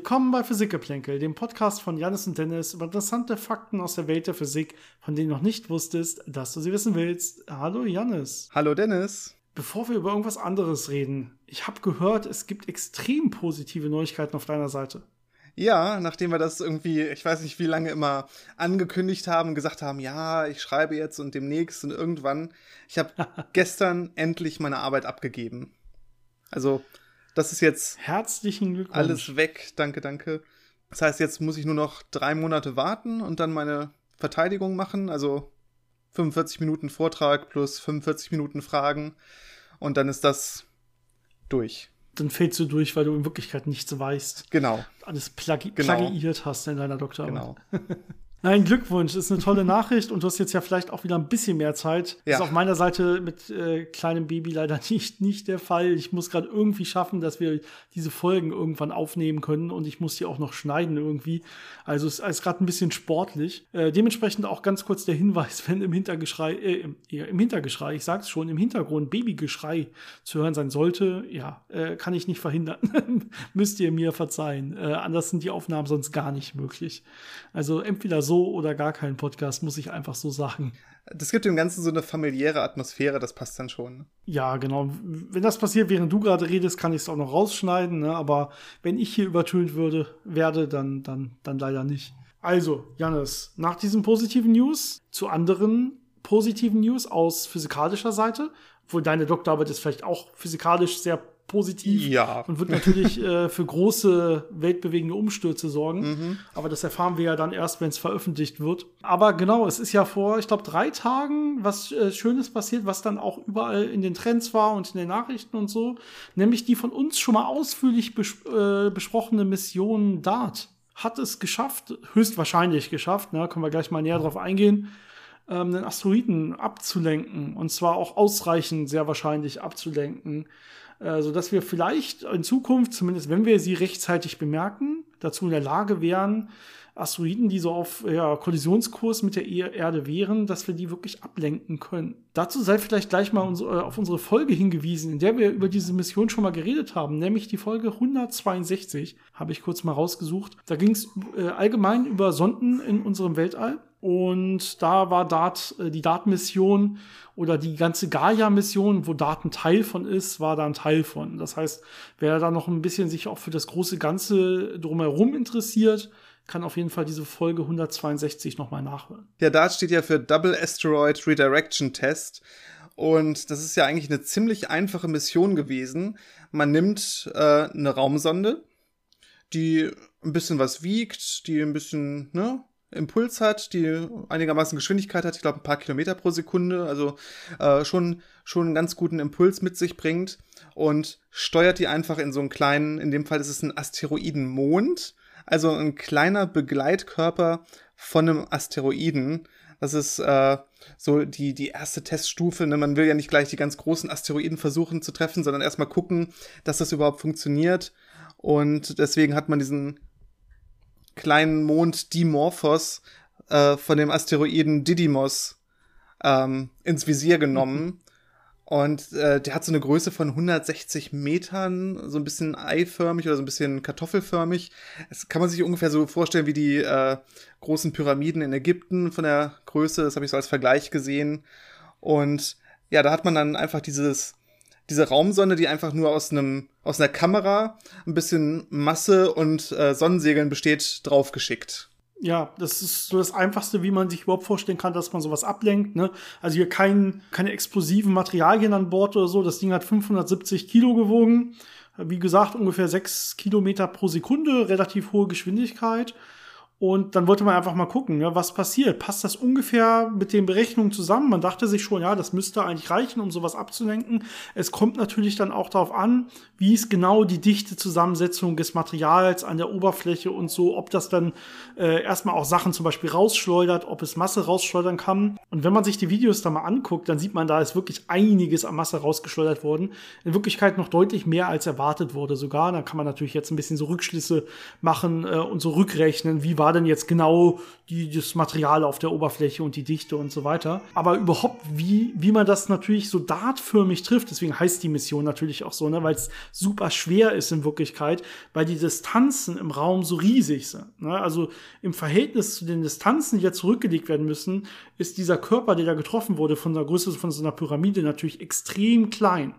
Willkommen bei Physikgeplänkel, dem Podcast von Janis und Dennis über interessante Fakten aus der Welt der Physik, von denen du noch nicht wusstest, dass du sie wissen willst. Hallo Janis. Hallo Dennis. Bevor wir über irgendwas anderes reden, ich habe gehört, es gibt extrem positive Neuigkeiten auf deiner Seite. Ja, nachdem wir das irgendwie, ich weiß nicht wie lange immer angekündigt haben, gesagt haben, ja, ich schreibe jetzt und demnächst und irgendwann. Ich habe gestern endlich meine Arbeit abgegeben. Also, das ist jetzt herzlichen Glückwunsch. Alles weg, danke, danke. Das heißt, jetzt muss ich nur noch drei Monate warten und dann meine Verteidigung machen, also 45 Minuten Vortrag plus 45 Minuten Fragen und dann ist das durch dann fällst du durch, weil du in Wirklichkeit nichts weißt. Genau. Alles plagi genau. plagiiert hast in deiner Doktorarbeit. Genau. Nein, Glückwunsch, ist eine tolle Nachricht und du hast jetzt ja vielleicht auch wieder ein bisschen mehr Zeit. Ja. Ist auf meiner Seite mit äh, kleinem Baby leider nicht, nicht der Fall. Ich muss gerade irgendwie schaffen, dass wir diese Folgen irgendwann aufnehmen können und ich muss die auch noch schneiden irgendwie. Also es ist gerade ein bisschen sportlich. Äh, dementsprechend auch ganz kurz der Hinweis, wenn im Hintergeschrei, äh, im, im Hintergeschrei, ich sag's schon, im Hintergrund Babygeschrei zu hören sein sollte, ja, äh, kann ich nicht verhindern. Müsst ihr mir verzeihen. Äh, anders sind die Aufnahmen sonst gar nicht möglich. Also entweder so so oder gar keinen Podcast, muss ich einfach so sagen. Das gibt dem Ganzen so eine familiäre Atmosphäre, das passt dann schon. Ja, genau. Wenn das passiert, während du gerade redest, kann ich es auch noch rausschneiden, ne? aber wenn ich hier übertönt würde, werde, dann, dann, dann leider nicht. Also, Janis, nach diesen positiven News zu anderen positiven News aus physikalischer Seite, obwohl deine Doktorarbeit ist vielleicht auch physikalisch sehr positiv ja. und wird natürlich äh, für große weltbewegende Umstürze sorgen. Mhm. Aber das erfahren wir ja dann erst, wenn es veröffentlicht wird. Aber genau, es ist ja vor, ich glaube, drei Tagen was äh, Schönes passiert, was dann auch überall in den Trends war und in den Nachrichten und so. Nämlich die von uns schon mal ausführlich bes äh, besprochene Mission DART hat es geschafft, höchstwahrscheinlich geschafft, ne, können wir gleich mal näher drauf eingehen, ähm, einen Asteroiden abzulenken. Und zwar auch ausreichend, sehr wahrscheinlich abzulenken äh, sodass wir vielleicht in Zukunft, zumindest wenn wir sie rechtzeitig bemerken, dazu in der Lage wären, Asteroiden, die so auf ja, Kollisionskurs mit der Erde wären, dass wir die wirklich ablenken können. Dazu sei vielleicht gleich mal uns, äh, auf unsere Folge hingewiesen, in der wir über diese Mission schon mal geredet haben, nämlich die Folge 162, habe ich kurz mal rausgesucht. Da ging es äh, allgemein über Sonden in unserem Weltall. Und da war DART, äh, die DART-Mission oder die ganze Gaia-Mission, wo DART ein Teil von ist, war da ein Teil von. Das heißt, wer da noch ein bisschen sich auch für das große Ganze drumherum interessiert, kann auf jeden Fall diese Folge 162 nochmal nachhören. Ja, DART steht ja für Double Asteroid Redirection Test. Und das ist ja eigentlich eine ziemlich einfache Mission gewesen. Man nimmt äh, eine Raumsonde, die ein bisschen was wiegt, die ein bisschen ne, Impuls hat, die einigermaßen Geschwindigkeit hat, ich glaube ein paar Kilometer pro Sekunde, also äh, schon, schon einen ganz guten Impuls mit sich bringt und steuert die einfach in so einen kleinen, in dem Fall ist es ein Asteroidenmond, also ein kleiner Begleitkörper von einem Asteroiden. Das ist äh, so die, die erste Teststufe. Ne? Man will ja nicht gleich die ganz großen Asteroiden versuchen zu treffen, sondern erstmal gucken, dass das überhaupt funktioniert. Und deswegen hat man diesen kleinen Mond Dimorphos äh, von dem Asteroiden Didymos ähm, ins Visier genommen. Und äh, der hat so eine Größe von 160 Metern, so ein bisschen eiförmig oder so ein bisschen kartoffelförmig. Das kann man sich ungefähr so vorstellen wie die äh, großen Pyramiden in Ägypten von der Größe. Das habe ich so als Vergleich gesehen. Und ja, da hat man dann einfach dieses diese Raumsonde, die einfach nur aus einem aus einer Kamera, ein bisschen Masse und äh, Sonnensegeln besteht, draufgeschickt. Ja, das ist so das Einfachste, wie man sich überhaupt vorstellen kann, dass man sowas ablenkt. Ne? Also hier kein, keine explosiven Materialien an Bord oder so. Das Ding hat 570 Kilo gewogen. Wie gesagt, ungefähr 6 Kilometer pro Sekunde, relativ hohe Geschwindigkeit. Und dann wollte man einfach mal gucken, ja, was passiert. Passt das ungefähr mit den Berechnungen zusammen? Man dachte sich schon, ja, das müsste eigentlich reichen, um sowas abzulenken. Es kommt natürlich dann auch darauf an, wie ist genau die dichte Zusammensetzung des Materials an der Oberfläche und so, ob das dann äh, erstmal auch Sachen zum Beispiel rausschleudert, ob es Masse rausschleudern kann. Und wenn man sich die Videos da mal anguckt, dann sieht man, da ist wirklich einiges an Masse rausgeschleudert worden. In Wirklichkeit noch deutlich mehr als erwartet wurde sogar. Da kann man natürlich jetzt ein bisschen so Rückschlüsse machen äh, und so rückrechnen, wie war war denn jetzt genau die, das Material auf der Oberfläche und die Dichte und so weiter. Aber überhaupt, wie, wie man das natürlich so dartförmig trifft, deswegen heißt die Mission natürlich auch so, ne, weil es super schwer ist in Wirklichkeit, weil die Distanzen im Raum so riesig sind. Ne? Also im Verhältnis zu den Distanzen, die ja zurückgelegt werden müssen, ist dieser Körper, der da getroffen wurde, von der Größe von so einer Pyramide natürlich extrem klein.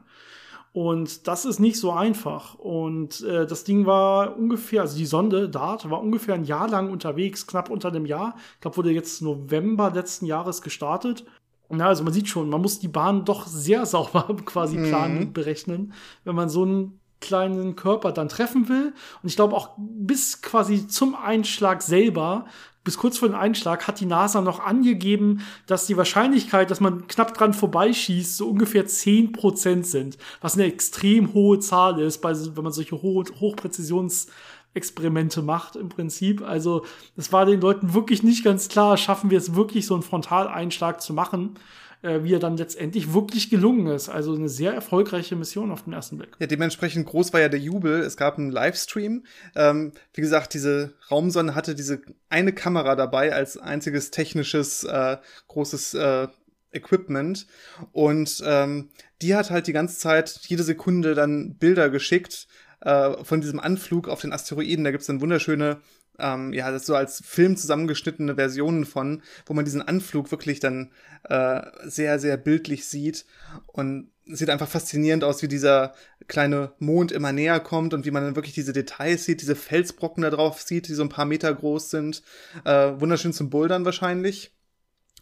Und das ist nicht so einfach. Und äh, das Ding war ungefähr, also die Sonde DART war ungefähr ein Jahr lang unterwegs, knapp unter einem Jahr. Ich glaube, wurde jetzt November letzten Jahres gestartet. Na, also man sieht schon, man muss die Bahn doch sehr sauber quasi planen mhm. und berechnen, wenn man so einen kleinen Körper dann treffen will. Und ich glaube auch bis quasi zum Einschlag selber bis kurz vor dem Einschlag hat die NASA noch angegeben, dass die Wahrscheinlichkeit, dass man knapp dran vorbeischießt, so ungefähr zehn Prozent sind. Was eine extrem hohe Zahl ist, wenn man solche Ho Hochpräzisionsexperimente macht im Prinzip. Also es war den Leuten wirklich nicht ganz klar, schaffen wir es wirklich, so einen Frontaleinschlag zu machen äh, wie er dann letztendlich wirklich gelungen ist. Also eine sehr erfolgreiche Mission auf den ersten Blick. Ja, dementsprechend groß war ja der Jubel. Es gab einen Livestream. Ähm, wie gesagt, diese Raumsonde hatte diese eine Kamera dabei als einziges technisches äh, großes äh, Equipment und ähm, die hat halt die ganze Zeit jede Sekunde dann Bilder geschickt äh, von diesem Anflug auf den Asteroiden. Da gibt's dann wunderschöne ähm, ja, das so als Film zusammengeschnittene Versionen von, wo man diesen Anflug wirklich dann äh, sehr, sehr bildlich sieht und sieht einfach faszinierend aus, wie dieser kleine Mond immer näher kommt und wie man dann wirklich diese Details sieht, diese Felsbrocken da drauf sieht, die so ein paar Meter groß sind. Äh, wunderschön zum Bouldern wahrscheinlich.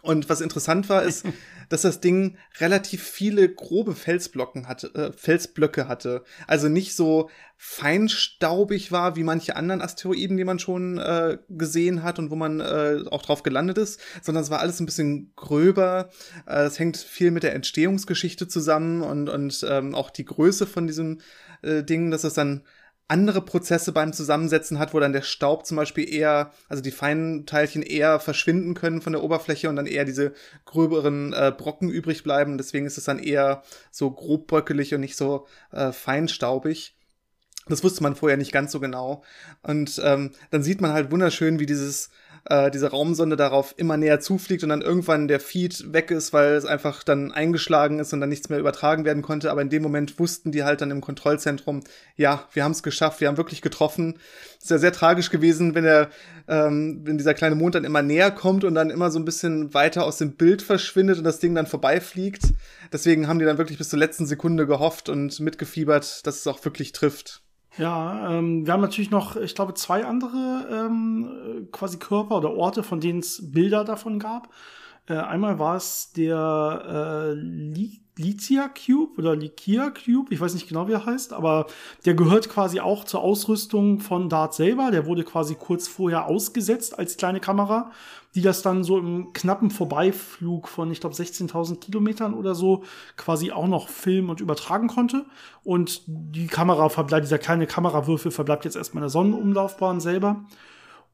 Und was interessant war, ist, dass das Ding relativ viele grobe Felsblocken hatte, äh, Felsblöcke hatte. Also nicht so feinstaubig war wie manche anderen Asteroiden, die man schon äh, gesehen hat und wo man äh, auch drauf gelandet ist, sondern es war alles ein bisschen gröber. Äh, es hängt viel mit der Entstehungsgeschichte zusammen und, und ähm, auch die Größe von diesem äh, Ding, dass es dann andere Prozesse beim Zusammensetzen hat, wo dann der Staub zum Beispiel eher, also die feinen Teilchen eher verschwinden können von der Oberfläche und dann eher diese gröberen äh, Brocken übrig bleiben. Deswegen ist es dann eher so grobbröckelig und nicht so äh, feinstaubig. Das wusste man vorher nicht ganz so genau. Und ähm, dann sieht man halt wunderschön, wie dieses äh, diese Raumsonde darauf immer näher zufliegt und dann irgendwann der Feed weg ist, weil es einfach dann eingeschlagen ist und dann nichts mehr übertragen werden konnte. Aber in dem Moment wussten die halt dann im Kontrollzentrum, ja, wir haben es geschafft, wir haben wirklich getroffen. ist ja sehr tragisch gewesen, wenn er, ähm, wenn dieser kleine Mond dann immer näher kommt und dann immer so ein bisschen weiter aus dem Bild verschwindet und das Ding dann vorbeifliegt. Deswegen haben die dann wirklich bis zur letzten Sekunde gehofft und mitgefiebert, dass es auch wirklich trifft. Ja, ähm, wir haben natürlich noch, ich glaube, zwei andere ähm, quasi Körper oder Orte, von denen es Bilder davon gab. Äh, einmal war es der äh, Licia Cube oder Likia Cube, ich weiß nicht genau, wie er heißt, aber der gehört quasi auch zur Ausrüstung von Dart selber. Der wurde quasi kurz vorher ausgesetzt als kleine Kamera, die das dann so im knappen Vorbeiflug von, ich glaube, 16.000 Kilometern oder so quasi auch noch filmen und übertragen konnte. Und die Kamera verbleibt, dieser kleine Kamerawürfel verbleibt jetzt erstmal in der Sonnenumlaufbahn selber.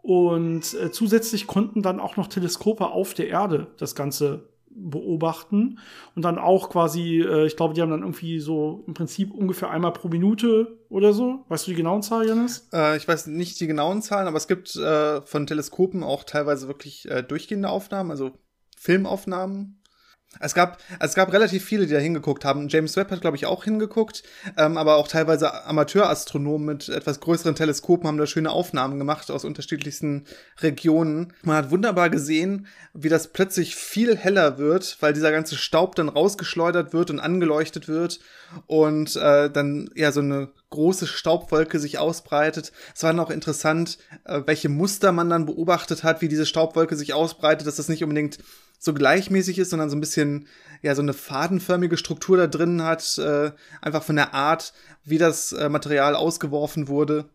Und äh, zusätzlich konnten dann auch noch Teleskope auf der Erde das Ganze beobachten und dann auch quasi, äh, ich glaube, die haben dann irgendwie so im Prinzip ungefähr einmal pro Minute oder so. Weißt du die genauen Zahlen, Janis? Äh, ich weiß nicht die genauen Zahlen, aber es gibt äh, von Teleskopen auch teilweise wirklich äh, durchgehende Aufnahmen, also Filmaufnahmen es gab, es gab relativ viele, die da hingeguckt haben. James Webb hat, glaube ich, auch hingeguckt, ähm, aber auch teilweise Amateurastronomen mit etwas größeren Teleskopen haben da schöne Aufnahmen gemacht aus unterschiedlichsten Regionen. Man hat wunderbar gesehen, wie das plötzlich viel heller wird, weil dieser ganze Staub dann rausgeschleudert wird und angeleuchtet wird und äh, dann ja so eine große Staubwolke sich ausbreitet. Es war dann auch interessant, äh, welche Muster man dann beobachtet hat, wie diese Staubwolke sich ausbreitet, dass das nicht unbedingt so gleichmäßig ist, sondern so ein bisschen, ja, so eine fadenförmige Struktur da drin hat, äh, einfach von der Art, wie das äh, Material ausgeworfen wurde.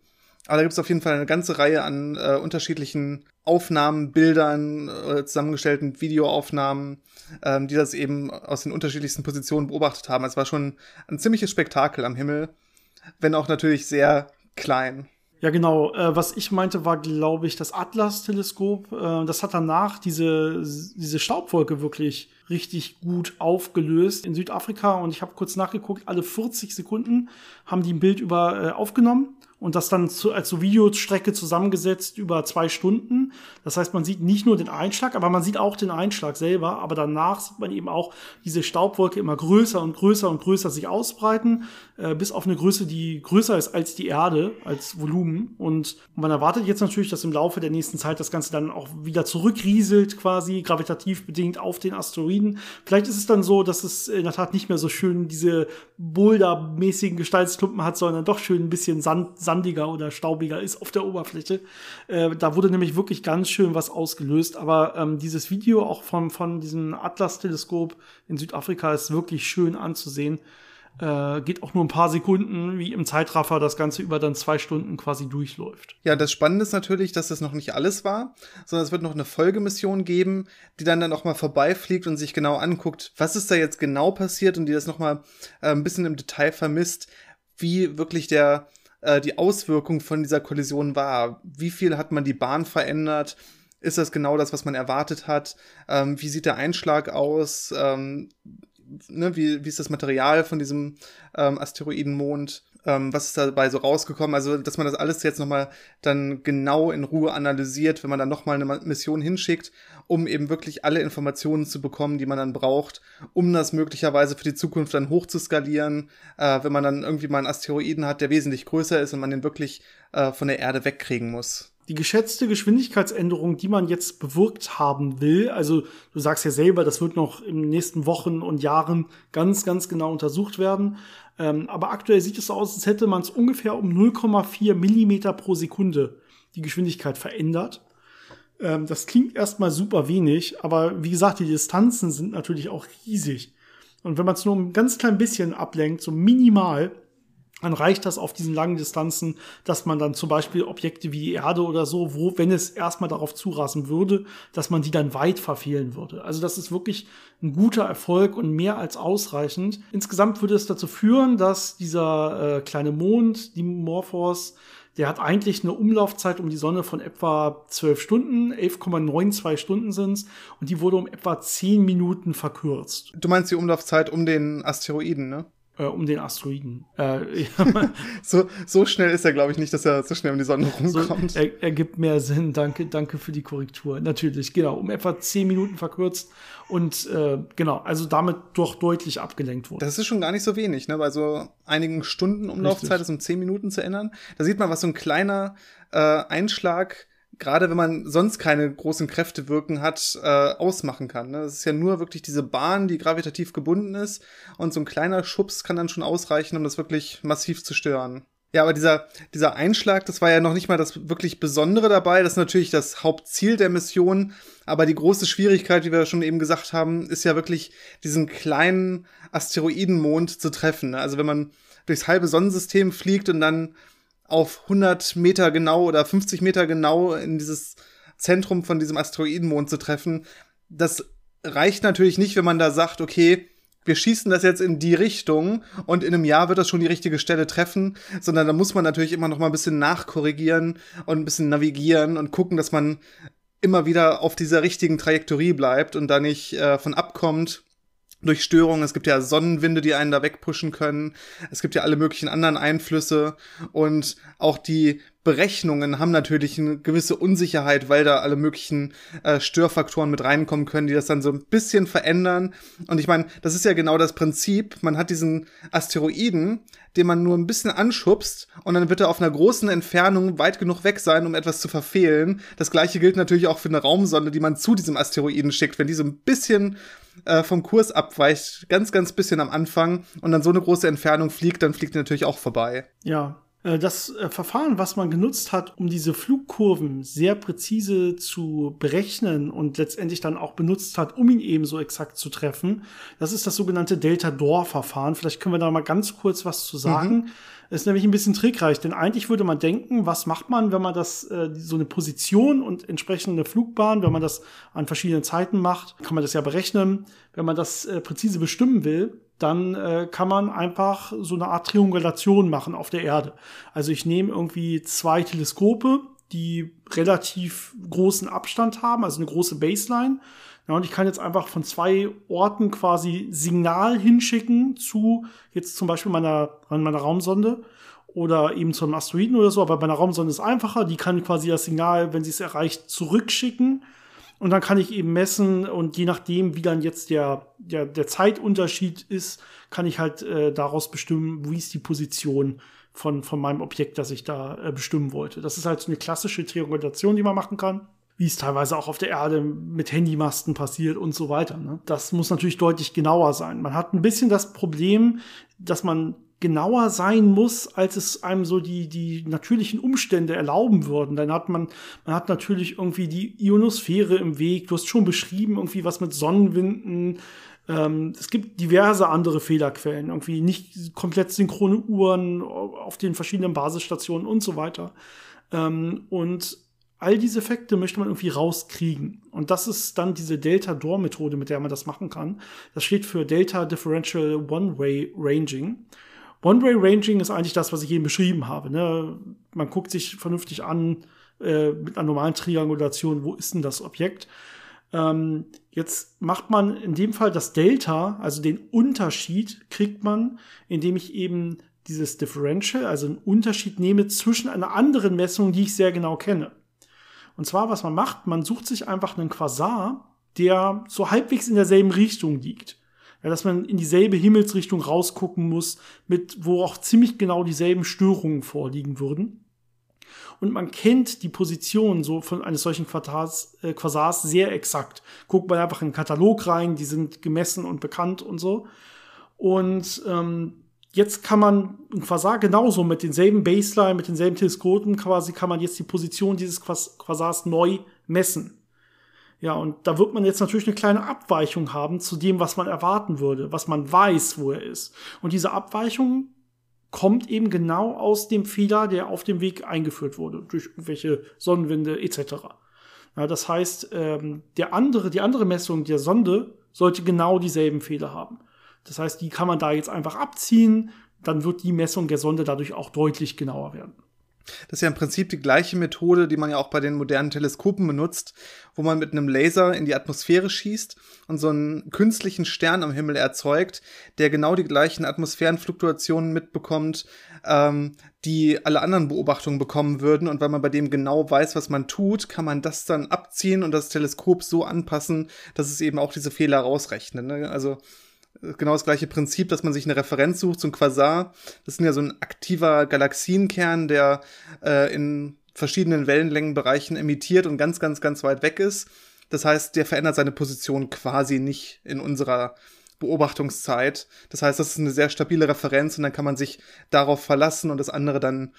Aber da gibt es auf jeden Fall eine ganze Reihe an äh, unterschiedlichen Aufnahmen, Bildern, äh, zusammengestellten Videoaufnahmen, ähm, die das eben aus den unterschiedlichsten Positionen beobachtet haben. Es war schon ein ziemliches Spektakel am Himmel, wenn auch natürlich sehr klein. Ja, genau. Äh, was ich meinte, war, glaube ich, das Atlas-Teleskop. Äh, das hat danach diese, diese Staubwolke wirklich richtig gut aufgelöst in Südafrika. Und ich habe kurz nachgeguckt, alle 40 Sekunden haben die ein Bild über äh, aufgenommen und das dann zu, als so Videostrecke zusammengesetzt über zwei Stunden. Das heißt, man sieht nicht nur den Einschlag, aber man sieht auch den Einschlag selber, aber danach sieht man eben auch diese Staubwolke immer größer und größer und größer sich ausbreiten, äh, bis auf eine Größe, die größer ist als die Erde, als Volumen. Und man erwartet jetzt natürlich, dass im Laufe der nächsten Zeit das Ganze dann auch wieder zurückrieselt, quasi gravitativ bedingt auf den Asteroiden. Vielleicht ist es dann so, dass es in der Tat nicht mehr so schön diese Boulder-mäßigen Gestaltsklumpen hat, sondern doch schön ein bisschen Sand, sandiger oder staubiger ist auf der Oberfläche. Äh, da wurde nämlich wirklich ganz schön was ausgelöst. Aber ähm, dieses Video auch von, von diesem Atlas-Teleskop in Südafrika ist wirklich schön anzusehen. Äh, geht auch nur ein paar Sekunden, wie im Zeitraffer das Ganze über dann zwei Stunden quasi durchläuft. Ja, das Spannende ist natürlich, dass das noch nicht alles war, sondern es wird noch eine Folgemission geben, die dann dann auch mal vorbeifliegt und sich genau anguckt, was ist da jetzt genau passiert und die das noch mal äh, ein bisschen im Detail vermisst, wie wirklich der äh, die Auswirkung von dieser Kollision war. Wie viel hat man die Bahn verändert? Ist das genau das, was man erwartet hat? Ähm, wie sieht der Einschlag aus? Ähm, ne, wie, wie ist das Material von diesem ähm, Asteroidenmond? Ähm, was ist dabei so rausgekommen? Also, dass man das alles jetzt nochmal dann genau in Ruhe analysiert, wenn man dann nochmal eine Mission hinschickt, um eben wirklich alle Informationen zu bekommen, die man dann braucht, um das möglicherweise für die Zukunft dann hochzuskalieren, äh, wenn man dann irgendwie mal einen Asteroiden hat, der wesentlich größer ist und man den wirklich äh, von der Erde wegkriegen muss die geschätzte Geschwindigkeitsänderung, die man jetzt bewirkt haben will, also du sagst ja selber, das wird noch in den nächsten Wochen und Jahren ganz, ganz genau untersucht werden. Ähm, aber aktuell sieht es so aus, als hätte man es ungefähr um 0,4 Millimeter pro Sekunde die Geschwindigkeit verändert. Ähm, das klingt erstmal super wenig, aber wie gesagt, die Distanzen sind natürlich auch riesig. Und wenn man es nur ein ganz klein bisschen ablenkt, so minimal, dann reicht das auf diesen langen Distanzen, dass man dann zum Beispiel Objekte wie die Erde oder so, wo, wenn es erstmal darauf zurasen würde, dass man die dann weit verfehlen würde. Also das ist wirklich ein guter Erfolg und mehr als ausreichend. Insgesamt würde es dazu führen, dass dieser äh, kleine Mond, die Morphos, der hat eigentlich eine Umlaufzeit um die Sonne von etwa 12 Stunden, 11,92 Stunden sind's und die wurde um etwa 10 Minuten verkürzt. Du meinst die Umlaufzeit um den Asteroiden, ne? Äh, um den Asteroiden. Äh, so, so schnell ist er, glaube ich, nicht, dass er so schnell um die Sonne rumkommt. So, er, ergibt mehr Sinn. Danke, danke für die Korrektur. Natürlich, genau. Um etwa zehn Minuten verkürzt und äh, genau, also damit doch deutlich abgelenkt wurde. Das ist schon gar nicht so wenig, ne? Bei so einigen Stunden Umlaufzeit ist um zehn Minuten zu ändern. Da sieht man, was so ein kleiner äh, Einschlag gerade wenn man sonst keine großen Kräfte wirken hat, äh, ausmachen kann. Ne? Das ist ja nur wirklich diese Bahn, die gravitativ gebunden ist und so ein kleiner Schubs kann dann schon ausreichen, um das wirklich massiv zu stören. Ja, aber dieser, dieser Einschlag, das war ja noch nicht mal das wirklich Besondere dabei. Das ist natürlich das Hauptziel der Mission. Aber die große Schwierigkeit, wie wir schon eben gesagt haben, ist ja wirklich diesen kleinen Asteroidenmond zu treffen. Also wenn man durchs halbe Sonnensystem fliegt und dann auf 100 Meter genau oder 50 Meter genau in dieses Zentrum von diesem Asteroidenmond zu treffen. Das reicht natürlich nicht, wenn man da sagt, okay, wir schießen das jetzt in die Richtung und in einem Jahr wird das schon die richtige Stelle treffen, sondern da muss man natürlich immer noch mal ein bisschen nachkorrigieren und ein bisschen navigieren und gucken, dass man immer wieder auf dieser richtigen Trajektorie bleibt und da nicht äh, von abkommt durch Störungen. Es gibt ja Sonnenwinde, die einen da wegpushen können. Es gibt ja alle möglichen anderen Einflüsse und auch die Berechnungen haben natürlich eine gewisse Unsicherheit, weil da alle möglichen äh, Störfaktoren mit reinkommen können, die das dann so ein bisschen verändern. Und ich meine, das ist ja genau das Prinzip. Man hat diesen Asteroiden, den man nur ein bisschen anschubst und dann wird er auf einer großen Entfernung weit genug weg sein, um etwas zu verfehlen. Das gleiche gilt natürlich auch für eine Raumsonde, die man zu diesem Asteroiden schickt. Wenn die so ein bisschen äh, vom Kurs abweicht, ganz, ganz bisschen am Anfang und dann so eine große Entfernung fliegt, dann fliegt die natürlich auch vorbei. Ja, das äh, Verfahren, was man genutzt hat, um diese Flugkurven sehr präzise zu berechnen und letztendlich dann auch benutzt hat, um ihn eben so exakt zu treffen, das ist das sogenannte Delta-Dor-Verfahren. Vielleicht können wir da mal ganz kurz was zu sagen. Mhm. Ist nämlich ein bisschen trickreich, denn eigentlich würde man denken, was macht man, wenn man das äh, so eine Position und entsprechende Flugbahn, wenn man das an verschiedenen Zeiten macht, kann man das ja berechnen. Wenn man das äh, präzise bestimmen will, dann äh, kann man einfach so eine Art Triangulation machen auf der Erde. Also ich nehme irgendwie zwei Teleskope, die relativ großen Abstand haben, also eine große Baseline. Ja, und ich kann jetzt einfach von zwei Orten quasi Signal hinschicken zu jetzt zum Beispiel meiner, meiner Raumsonde. oder eben zu einem Asteroiden oder so. Aber bei einer Raumsonde ist es einfacher. Die kann quasi das Signal, wenn sie es erreicht, zurückschicken. Und dann kann ich eben messen und je nachdem, wie dann jetzt der, der, der Zeitunterschied ist, kann ich halt äh, daraus bestimmen, wie ist die Position von, von meinem Objekt, das ich da äh, bestimmen wollte. Das ist halt so eine klassische Triangulation, die man machen kann wie es teilweise auch auf der Erde mit Handymasten passiert und so weiter. Ne? Das muss natürlich deutlich genauer sein. Man hat ein bisschen das Problem, dass man genauer sein muss, als es einem so die, die natürlichen Umstände erlauben würden. Dann hat man, man hat natürlich irgendwie die Ionosphäre im Weg. Du hast schon beschrieben, irgendwie was mit Sonnenwinden. Ähm, es gibt diverse andere Fehlerquellen, irgendwie nicht komplett synchrone Uhren auf den verschiedenen Basisstationen und so weiter. Ähm, und all diese Effekte möchte man irgendwie rauskriegen. Und das ist dann diese Delta-Door-Methode, mit der man das machen kann. Das steht für Delta Differential One-Way Ranging. One-Way Ranging ist eigentlich das, was ich eben beschrieben habe. Ne? Man guckt sich vernünftig an äh, mit einer normalen Triangulation, wo ist denn das Objekt? Ähm, jetzt macht man in dem Fall das Delta, also den Unterschied, kriegt man, indem ich eben dieses Differential, also einen Unterschied nehme zwischen einer anderen Messung, die ich sehr genau kenne. Und zwar, was man macht, man sucht sich einfach einen Quasar, der so halbwegs in derselben Richtung liegt. Ja, dass man in dieselbe Himmelsrichtung rausgucken muss, mit, wo auch ziemlich genau dieselben Störungen vorliegen würden. Und man kennt die Position so von eines solchen Quasars, äh, Quasars sehr exakt. Guckt man einfach in den Katalog rein, die sind gemessen und bekannt und so. Und ähm, jetzt kann man ein Quasar genauso mit denselben Baseline, mit denselben Teleskopen quasi, kann man jetzt die Position dieses Quasars neu messen. Ja, und da wird man jetzt natürlich eine kleine Abweichung haben zu dem, was man erwarten würde, was man weiß, wo er ist. Und diese Abweichung kommt eben genau aus dem Fehler, der auf dem Weg eingeführt wurde, durch irgendwelche Sonnenwinde etc. Ja, das heißt, ähm, der andere, die andere Messung der Sonde sollte genau dieselben Fehler haben. Das heißt, die kann man da jetzt einfach abziehen, dann wird die Messung der Sonde dadurch auch deutlich genauer werden. Das ist ja im Prinzip die gleiche Methode, die man ja auch bei den modernen Teleskopen benutzt, wo man mit einem Laser in die Atmosphäre schießt und so einen künstlichen Stern am Himmel erzeugt, der genau die gleichen Atmosphärenfluktuationen mitbekommt, ähm, die alle anderen Beobachtungen bekommen würden. Und weil man bei dem genau weiß, was man tut, kann man das dann abziehen und das Teleskop so anpassen, dass es eben auch diese Fehler rausrechnet. Ne? Also genau das gleiche Prinzip, dass man sich eine Referenz sucht, ein Quasar. Das ist ja so ein aktiver Galaxienkern, der äh, in verschiedenen Wellenlängenbereichen emittiert und ganz, ganz, ganz weit weg ist. Das heißt, der verändert seine Position quasi nicht in unserer Beobachtungszeit. Das heißt, das ist eine sehr stabile Referenz und dann kann man sich darauf verlassen und das andere dann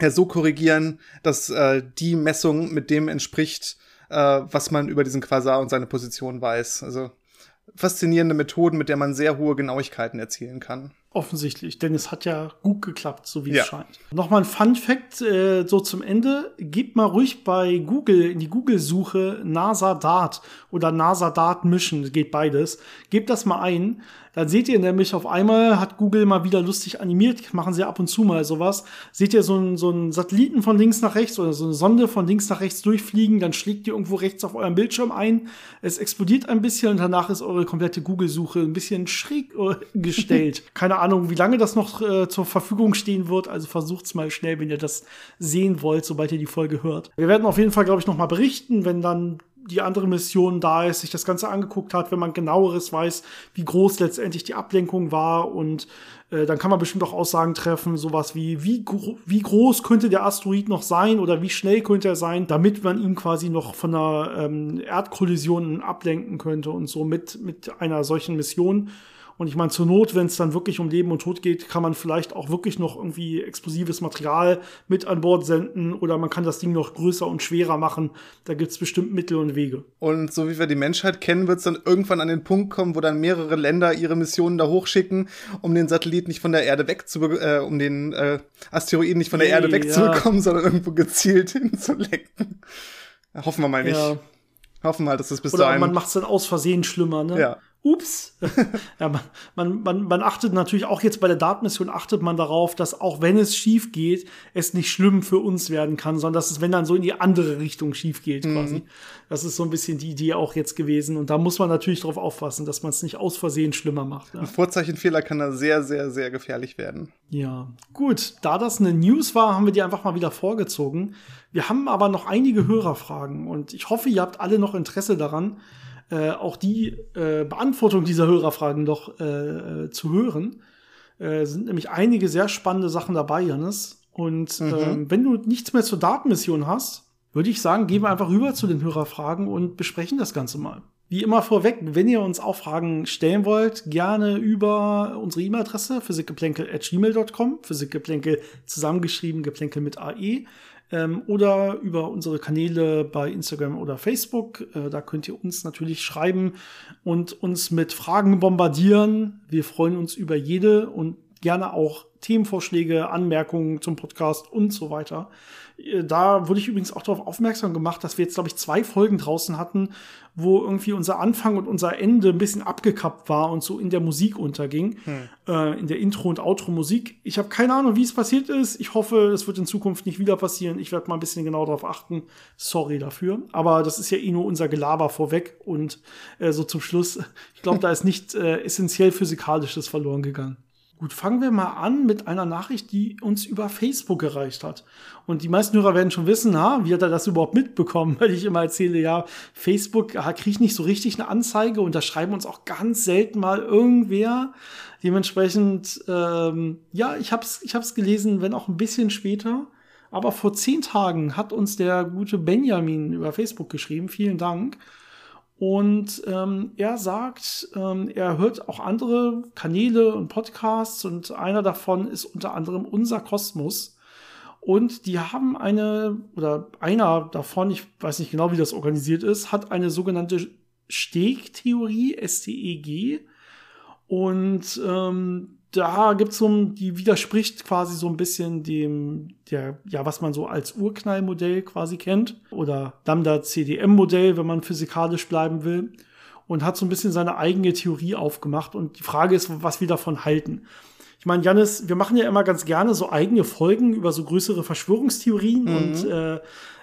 ja, so korrigieren, dass äh, die Messung mit dem entspricht, äh, was man über diesen Quasar und seine Position weiß. Also faszinierende Methoden, mit der man sehr hohe Genauigkeiten erzielen kann. Offensichtlich, denn es hat ja gut geklappt, so wie ja. es scheint. Nochmal ein Fun Fact äh, so zum Ende. Gebt mal ruhig bei Google in die Google-Suche NASA Dart oder NASA Dart Mission, geht beides. Gebt das mal ein. Dann seht ihr nämlich auf einmal, hat Google mal wieder lustig animiert, machen sie ab und zu mal sowas. Seht ihr so einen, so einen Satelliten von links nach rechts oder so eine Sonde von links nach rechts durchfliegen, dann schlägt ihr irgendwo rechts auf eurem Bildschirm ein. Es explodiert ein bisschen und danach ist eure komplette Google-Suche ein bisschen schräg äh, gestellt. Keine Ahnung, wie lange das noch äh, zur Verfügung stehen wird. Also versucht's mal schnell, wenn ihr das sehen wollt, sobald ihr die Folge hört. Wir werden auf jeden Fall, glaube ich, noch mal berichten, wenn dann die andere Mission da ist, sich das Ganze angeguckt hat, wenn man genaueres weiß, wie groß letztendlich die Ablenkung war und äh, dann kann man bestimmt auch Aussagen treffen, sowas wie, wie, wie groß könnte der Asteroid noch sein oder wie schnell könnte er sein, damit man ihn quasi noch von einer ähm, Erdkollision ablenken könnte und so mit, mit einer solchen Mission. Und ich meine, zur Not, wenn es dann wirklich um Leben und Tod geht, kann man vielleicht auch wirklich noch irgendwie explosives Material mit an Bord senden oder man kann das Ding noch größer und schwerer machen. Da gibt es bestimmt Mittel und Wege. Und so wie wir die Menschheit kennen, wird es dann irgendwann an den Punkt kommen, wo dann mehrere Länder ihre Missionen da hochschicken, um den Satellit nicht von der Erde wegzubekommen, äh, um den äh, Asteroiden nicht von der hey, Erde wegzubekommen, ja. sondern irgendwo gezielt hinzulenken. Hoffen wir mal nicht. Ja. Hoffen wir mal, dass das bis Oder dahin. man macht es dann aus Versehen schlimmer, ne? Ja. Ups. ja, man, man, man, achtet natürlich auch jetzt bei der Datenmission achtet man darauf, dass auch wenn es schief geht, es nicht schlimm für uns werden kann, sondern dass es, wenn dann so in die andere Richtung schief geht, mhm. quasi. Das ist so ein bisschen die Idee auch jetzt gewesen. Und da muss man natürlich darauf aufpassen, dass man es nicht aus Versehen schlimmer macht. Ja. Ein Vorzeichenfehler kann da sehr, sehr, sehr gefährlich werden. Ja, gut. Da das eine News war, haben wir die einfach mal wieder vorgezogen. Wir haben aber noch einige Hörerfragen und ich hoffe, ihr habt alle noch Interesse daran, äh, auch die äh, Beantwortung dieser Hörerfragen doch äh, äh, zu hören. Äh, sind nämlich einige sehr spannende Sachen dabei, Janis. Und mhm. ähm, wenn du nichts mehr zur Datenmission hast, würde ich sagen, gehen wir einfach rüber zu den Hörerfragen und besprechen das Ganze mal. Wie immer vorweg, wenn ihr uns auch Fragen stellen wollt, gerne über unsere E-Mail-Adresse physikgeplänkel.gmail.com, physikgeplänkel zusammengeschrieben, geplänkel mit AE ähm, oder über unsere Kanäle bei Instagram oder Facebook. Äh, da könnt ihr uns natürlich schreiben und uns mit Fragen bombardieren. Wir freuen uns über jede und gerne auch Themenvorschläge, Anmerkungen zum Podcast und so weiter. Äh, da wurde ich übrigens auch darauf aufmerksam gemacht, dass wir jetzt, glaube ich, zwei Folgen draußen hatten, wo irgendwie unser Anfang und unser Ende ein bisschen abgekappt war und so in der Musik unterging, hm. äh, in der Intro- und Outro-Musik. Ich habe keine Ahnung, wie es passiert ist. Ich hoffe, es wird in Zukunft nicht wieder passieren. Ich werde mal ein bisschen genau darauf achten. Sorry dafür. Aber das ist ja eh nur unser Gelaber vorweg und äh, so zum Schluss. Ich glaube, da ist nicht äh, essentiell Physikalisches verloren gegangen. Gut, fangen wir mal an mit einer Nachricht, die uns über Facebook erreicht hat. Und die meisten Hörer werden schon wissen, ha, wie hat er das überhaupt mitbekommen? Weil ich immer erzähle, ja, Facebook kriegt nicht so richtig eine Anzeige und da schreiben uns auch ganz selten mal irgendwer. Dementsprechend, ähm, ja, ich hab's, ich hab's gelesen, wenn auch ein bisschen später. Aber vor zehn Tagen hat uns der gute Benjamin über Facebook geschrieben. Vielen Dank. Und ähm, er sagt, ähm, er hört auch andere Kanäle und Podcasts und einer davon ist unter anderem Unser Kosmos. Und die haben eine, oder einer davon, ich weiß nicht genau, wie das organisiert ist, hat eine sogenannte Steg-Theorie, S-T-E-G. Und ähm, da gibt's so, die widerspricht quasi so ein bisschen dem, der, ja, was man so als Urknallmodell quasi kennt. Oder Lambda-CDM-Modell, wenn man physikalisch bleiben will. Und hat so ein bisschen seine eigene Theorie aufgemacht. Und die Frage ist, was wir davon halten. Ich meine, Janis, wir machen ja immer ganz gerne so eigene Folgen über so größere Verschwörungstheorien mhm. und äh,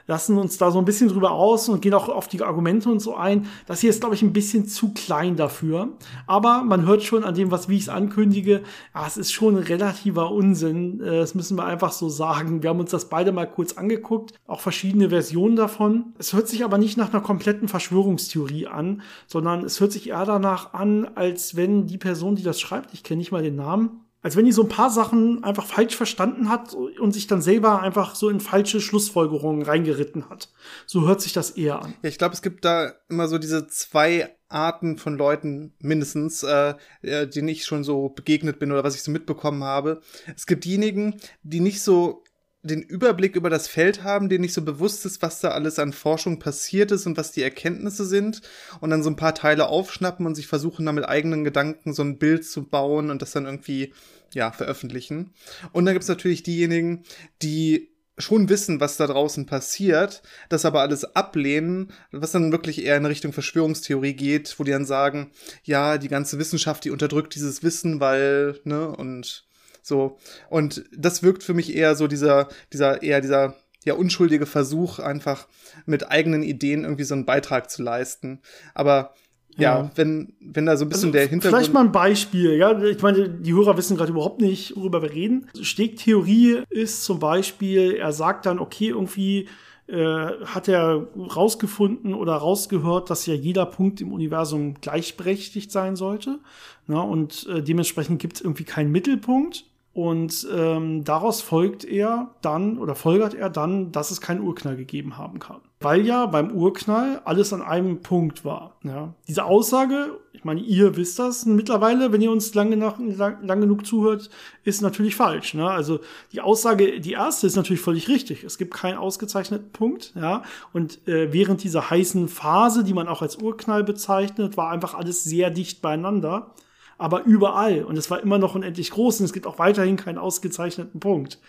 lassen uns da so ein bisschen drüber aus und gehen auch auf die Argumente und so ein. Das hier ist, glaube ich, ein bisschen zu klein dafür. Aber man hört schon an dem, was wie ich es ankündige, ja, es ist schon ein relativer Unsinn. Äh, das müssen wir einfach so sagen. Wir haben uns das beide mal kurz angeguckt, auch verschiedene Versionen davon. Es hört sich aber nicht nach einer kompletten Verschwörungstheorie an, sondern es hört sich eher danach an, als wenn die Person, die das schreibt, ich kenne nicht mal den Namen, als wenn die so ein paar Sachen einfach falsch verstanden hat und sich dann selber einfach so in falsche Schlussfolgerungen reingeritten hat. So hört sich das eher an. Ja, ich glaube, es gibt da immer so diese zwei Arten von Leuten mindestens, äh, äh, denen ich schon so begegnet bin oder was ich so mitbekommen habe. Es gibt diejenigen, die nicht so den Überblick über das Feld haben, denen nicht so bewusst ist, was da alles an Forschung passiert ist und was die Erkenntnisse sind und dann so ein paar Teile aufschnappen und sich versuchen, da mit eigenen Gedanken so ein Bild zu bauen und das dann irgendwie, ja, veröffentlichen. Und dann gibt's natürlich diejenigen, die schon wissen, was da draußen passiert, das aber alles ablehnen, was dann wirklich eher in Richtung Verschwörungstheorie geht, wo die dann sagen, ja, die ganze Wissenschaft, die unterdrückt dieses Wissen, weil, ne, und so. Und das wirkt für mich eher so dieser, dieser, eher dieser, ja, unschuldige Versuch, einfach mit eigenen Ideen irgendwie so einen Beitrag zu leisten. Aber ja, ja, wenn, wenn da so ein bisschen also, der Hintergrund. Vielleicht mal ein Beispiel, ja. Ich meine, die Hörer wissen gerade überhaupt nicht, worüber wir reden. Stegtheorie ist zum Beispiel, er sagt dann, okay, irgendwie äh, hat er rausgefunden oder rausgehört, dass ja jeder Punkt im Universum gleichberechtigt sein sollte. Na, und äh, dementsprechend gibt es irgendwie keinen Mittelpunkt. Und ähm, daraus folgt er dann oder folgert er dann, dass es keinen Urknall gegeben haben kann. Weil ja beim Urknall alles an einem Punkt war. Ja. Diese Aussage, ich meine, ihr wisst das mittlerweile, wenn ihr uns lange, nach, lang, lang genug zuhört, ist natürlich falsch. Ne? Also die Aussage, die erste ist natürlich völlig richtig. Es gibt keinen ausgezeichneten Punkt. Ja. Und äh, während dieser heißen Phase, die man auch als Urknall bezeichnet, war einfach alles sehr dicht beieinander aber überall. Und es war immer noch unendlich groß und es gibt auch weiterhin keinen ausgezeichneten Punkt.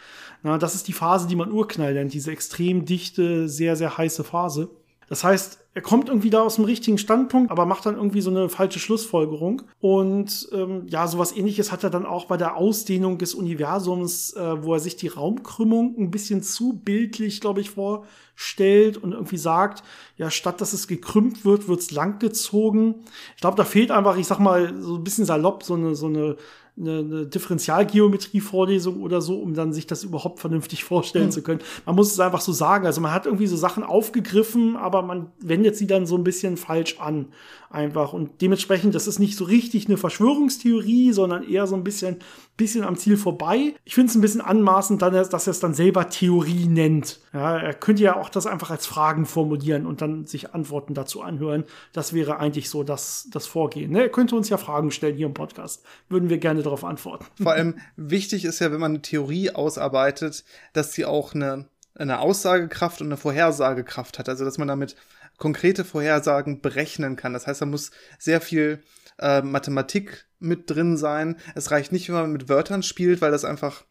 Na, das ist die Phase, die man Urknall nennt, diese extrem dichte, sehr, sehr heiße Phase. Das heißt, er kommt irgendwie da aus dem richtigen Standpunkt, aber macht dann irgendwie so eine falsche Schlussfolgerung. Und ähm, ja, sowas ähnliches hat er dann auch bei der Ausdehnung des Universums, äh, wo er sich die Raumkrümmung ein bisschen zu bildlich, glaube ich, vorstellt und irgendwie sagt, ja, statt dass es gekrümmt wird, wird's langgezogen. Ich glaube, da fehlt einfach, ich sag mal, so ein bisschen salopp, so eine, so eine eine, eine Differentialgeometrie-Vorlesung oder so, um dann sich das überhaupt vernünftig vorstellen mhm. zu können. Man muss es einfach so sagen. Also man hat irgendwie so Sachen aufgegriffen, aber man wendet sie dann so ein bisschen falsch an. Einfach. Und dementsprechend, das ist nicht so richtig eine Verschwörungstheorie, sondern eher so ein bisschen, bisschen am Ziel vorbei. Ich finde es ein bisschen anmaßend, dass er es dann selber Theorie nennt. Ja, er könnte ja auch das einfach als Fragen formulieren und dann sich Antworten dazu anhören. Das wäre eigentlich so das, das Vorgehen. Ne? Er könnte uns ja Fragen stellen hier im Podcast. Würden wir gerne darauf antworten. Vor allem wichtig ist ja, wenn man eine Theorie ausarbeitet, dass sie auch eine, eine Aussagekraft und eine Vorhersagekraft hat. Also, dass man damit konkrete Vorhersagen berechnen kann. Das heißt, da muss sehr viel äh, Mathematik mit drin sein. Es reicht nicht, wenn man mit Wörtern spielt, weil das einfach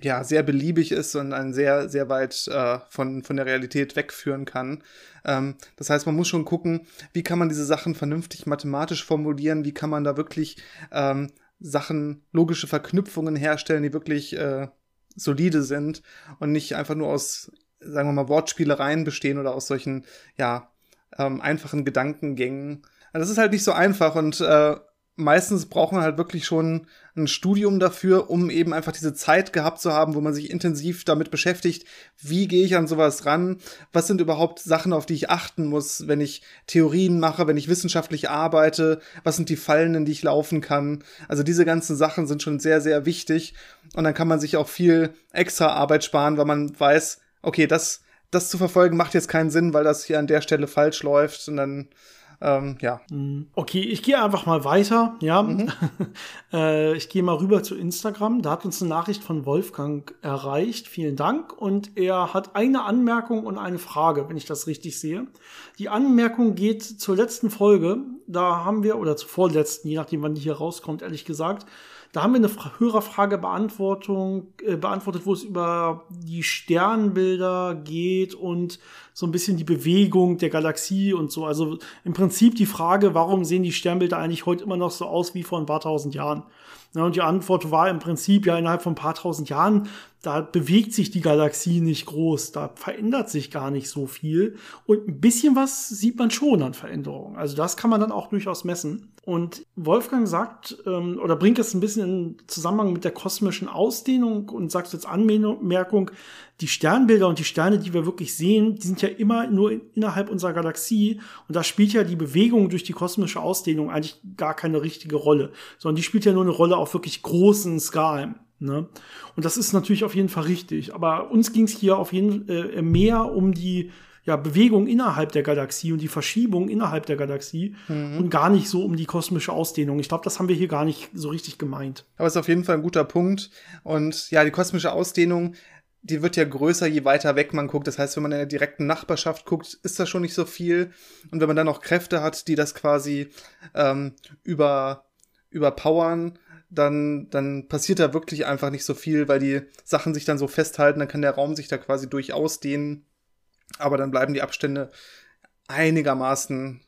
ja sehr beliebig ist und einen sehr sehr weit äh, von von der Realität wegführen kann. Ähm, das heißt, man muss schon gucken, wie kann man diese Sachen vernünftig mathematisch formulieren, wie kann man da wirklich ähm, Sachen logische Verknüpfungen herstellen, die wirklich äh, solide sind und nicht einfach nur aus sagen wir mal Wortspielereien bestehen oder aus solchen ja ähm, einfachen Gedankengängen. Das ist halt nicht so einfach und äh, meistens braucht man halt wirklich schon ein Studium dafür, um eben einfach diese Zeit gehabt zu haben, wo man sich intensiv damit beschäftigt, wie gehe ich an sowas ran, was sind überhaupt Sachen, auf die ich achten muss, wenn ich Theorien mache, wenn ich wissenschaftlich arbeite, was sind die Fallen, in die ich laufen kann. Also diese ganzen Sachen sind schon sehr, sehr wichtig und dann kann man sich auch viel extra Arbeit sparen, weil man weiß, okay, das das zu verfolgen macht jetzt keinen Sinn, weil das hier an der Stelle falsch läuft und dann ähm, ja. Mhm. Okay, ich gehe einfach mal weiter. Ja, mhm. äh, ich gehe mal rüber zu Instagram. Da hat uns eine Nachricht von Wolfgang erreicht. Vielen Dank. Und er hat eine Anmerkung und eine Frage, wenn ich das richtig sehe. Die Anmerkung geht zur letzten Folge. Da haben wir, oder zur vorletzten, je nachdem, wann die hier rauskommt, ehrlich gesagt, da haben wir eine Hörerfrage Beantwortung, äh, beantwortet, wo es über die Sternbilder geht und so ein bisschen die Bewegung der Galaxie und so. Also im Prinzip die Frage, warum sehen die Sternbilder eigentlich heute immer noch so aus wie vor ein paar tausend Jahren? Ja, und die Antwort war im Prinzip ja innerhalb von ein paar tausend Jahren, da bewegt sich die Galaxie nicht groß, da verändert sich gar nicht so viel. Und ein bisschen was sieht man schon an Veränderungen. Also das kann man dann auch durchaus messen. Und Wolfgang sagt ähm, oder bringt es ein bisschen in Zusammenhang mit der kosmischen Ausdehnung und sagt jetzt Anmerkung, die Sternbilder und die Sterne, die wir wirklich sehen, die sind ja immer nur innerhalb unserer Galaxie und da spielt ja die Bewegung durch die kosmische Ausdehnung eigentlich gar keine richtige Rolle, sondern die spielt ja nur eine Rolle auf wirklich großen Skalen. Ne? Und das ist natürlich auf jeden Fall richtig. Aber uns ging es hier auf jeden Fall äh, mehr um die ja, Bewegung innerhalb der Galaxie und die Verschiebung innerhalb der Galaxie mhm. und gar nicht so um die kosmische Ausdehnung. Ich glaube, das haben wir hier gar nicht so richtig gemeint. Aber es ist auf jeden Fall ein guter Punkt. Und ja, die kosmische Ausdehnung, die wird ja größer, je weiter weg man guckt. Das heißt, wenn man in der direkten Nachbarschaft guckt, ist das schon nicht so viel. Und wenn man dann noch Kräfte hat, die das quasi ähm, über überpowern, dann, dann passiert da wirklich einfach nicht so viel, weil die Sachen sich dann so festhalten, dann kann der Raum sich da quasi durchaus dehnen aber dann bleiben die Abstände einigermaßen